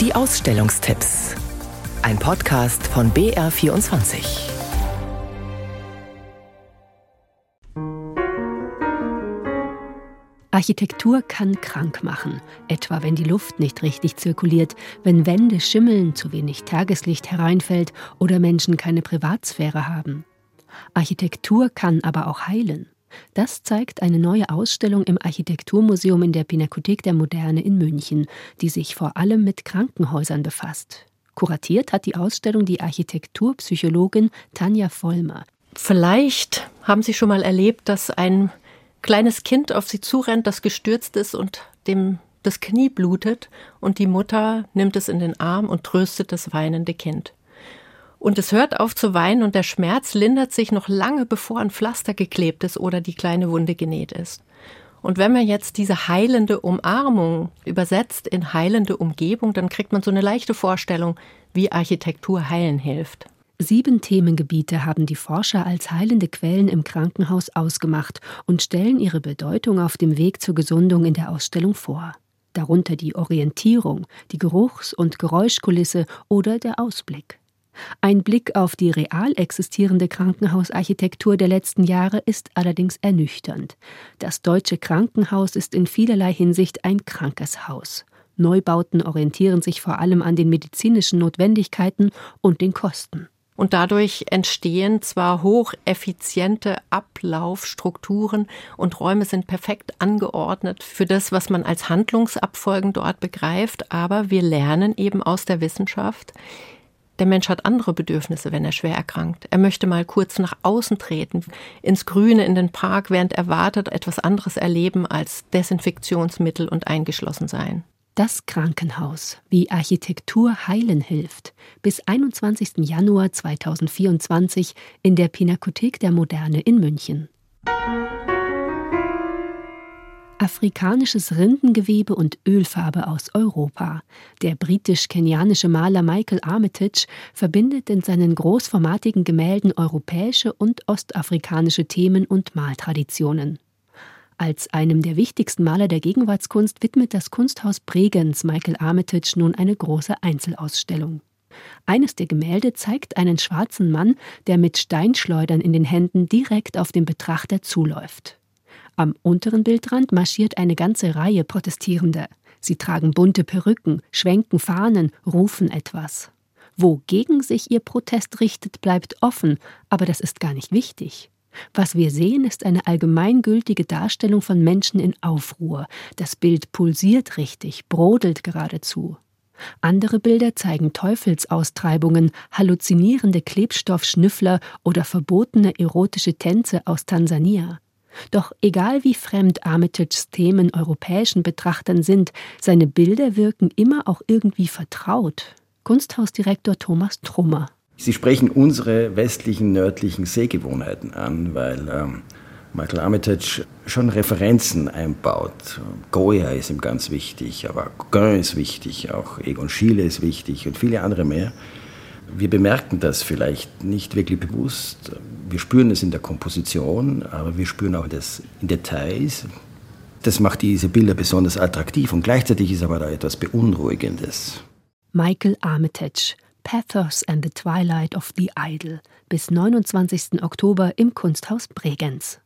Die Ausstellungstipps. Ein Podcast von BR24. Architektur kann krank machen, etwa wenn die Luft nicht richtig zirkuliert, wenn Wände schimmeln, zu wenig Tageslicht hereinfällt oder Menschen keine Privatsphäre haben. Architektur kann aber auch heilen. Das zeigt eine neue Ausstellung im Architekturmuseum in der Pinakothek der Moderne in München, die sich vor allem mit Krankenhäusern befasst. Kuratiert hat die Ausstellung die Architekturpsychologin Tanja Vollmer. Vielleicht haben Sie schon mal erlebt, dass ein kleines Kind auf sie zurennt, das gestürzt ist und dem das Knie blutet und die Mutter nimmt es in den Arm und tröstet das weinende Kind. Und es hört auf zu weinen und der Schmerz lindert sich noch lange bevor ein Pflaster geklebt ist oder die kleine Wunde genäht ist. Und wenn man jetzt diese heilende Umarmung übersetzt in heilende Umgebung, dann kriegt man so eine leichte Vorstellung, wie Architektur heilen hilft. Sieben Themengebiete haben die Forscher als heilende Quellen im Krankenhaus ausgemacht und stellen ihre Bedeutung auf dem Weg zur Gesundung in der Ausstellung vor. Darunter die Orientierung, die Geruchs- und Geräuschkulisse oder der Ausblick. Ein Blick auf die real existierende Krankenhausarchitektur der letzten Jahre ist allerdings ernüchternd. Das deutsche Krankenhaus ist in vielerlei Hinsicht ein krankes Haus. Neubauten orientieren sich vor allem an den medizinischen Notwendigkeiten und den Kosten. Und dadurch entstehen zwar hocheffiziente Ablaufstrukturen und Räume sind perfekt angeordnet für das, was man als Handlungsabfolgen dort begreift, aber wir lernen eben aus der Wissenschaft, der Mensch hat andere Bedürfnisse, wenn er schwer erkrankt. Er möchte mal kurz nach außen treten, ins Grüne, in den Park, während er wartet, etwas anderes erleben als Desinfektionsmittel und eingeschlossen sein. Das Krankenhaus, wie Architektur heilen hilft, bis 21. Januar 2024 in der Pinakothek der Moderne in München. Afrikanisches Rindengewebe und Ölfarbe aus Europa. Der britisch-kenianische Maler Michael Armitage verbindet in seinen großformatigen Gemälden europäische und ostafrikanische Themen und Maltraditionen. Als einem der wichtigsten Maler der Gegenwartskunst widmet das Kunsthaus Bregenz Michael Armitage nun eine große Einzelausstellung. Eines der Gemälde zeigt einen schwarzen Mann, der mit Steinschleudern in den Händen direkt auf den Betrachter zuläuft. Am unteren Bildrand marschiert eine ganze Reihe Protestierender. Sie tragen bunte Perücken, schwenken Fahnen, rufen etwas. Wogegen sich ihr Protest richtet, bleibt offen, aber das ist gar nicht wichtig. Was wir sehen, ist eine allgemeingültige Darstellung von Menschen in Aufruhr. Das Bild pulsiert richtig, brodelt geradezu. Andere Bilder zeigen Teufelsaustreibungen, halluzinierende Klebstoffschnüffler oder verbotene erotische Tänze aus Tansania. Doch egal wie fremd Armitages Themen europäischen Betrachtern sind, seine Bilder wirken immer auch irgendwie vertraut. Kunsthausdirektor Thomas Trummer. Sie sprechen unsere westlichen, nördlichen Sehgewohnheiten an, weil ähm, Michael Armitage schon Referenzen einbaut. Goya ist ihm ganz wichtig, aber Gauguin ist wichtig, auch Egon Schiele ist wichtig und viele andere mehr. Wir bemerken das vielleicht nicht wirklich bewusst. Wir spüren es in der Komposition, aber wir spüren auch das in Details. Das macht diese Bilder besonders attraktiv und gleichzeitig ist aber da etwas Beunruhigendes. Michael Armitage Pathos and the Twilight of the Idol bis 29. Oktober im Kunsthaus Bregenz.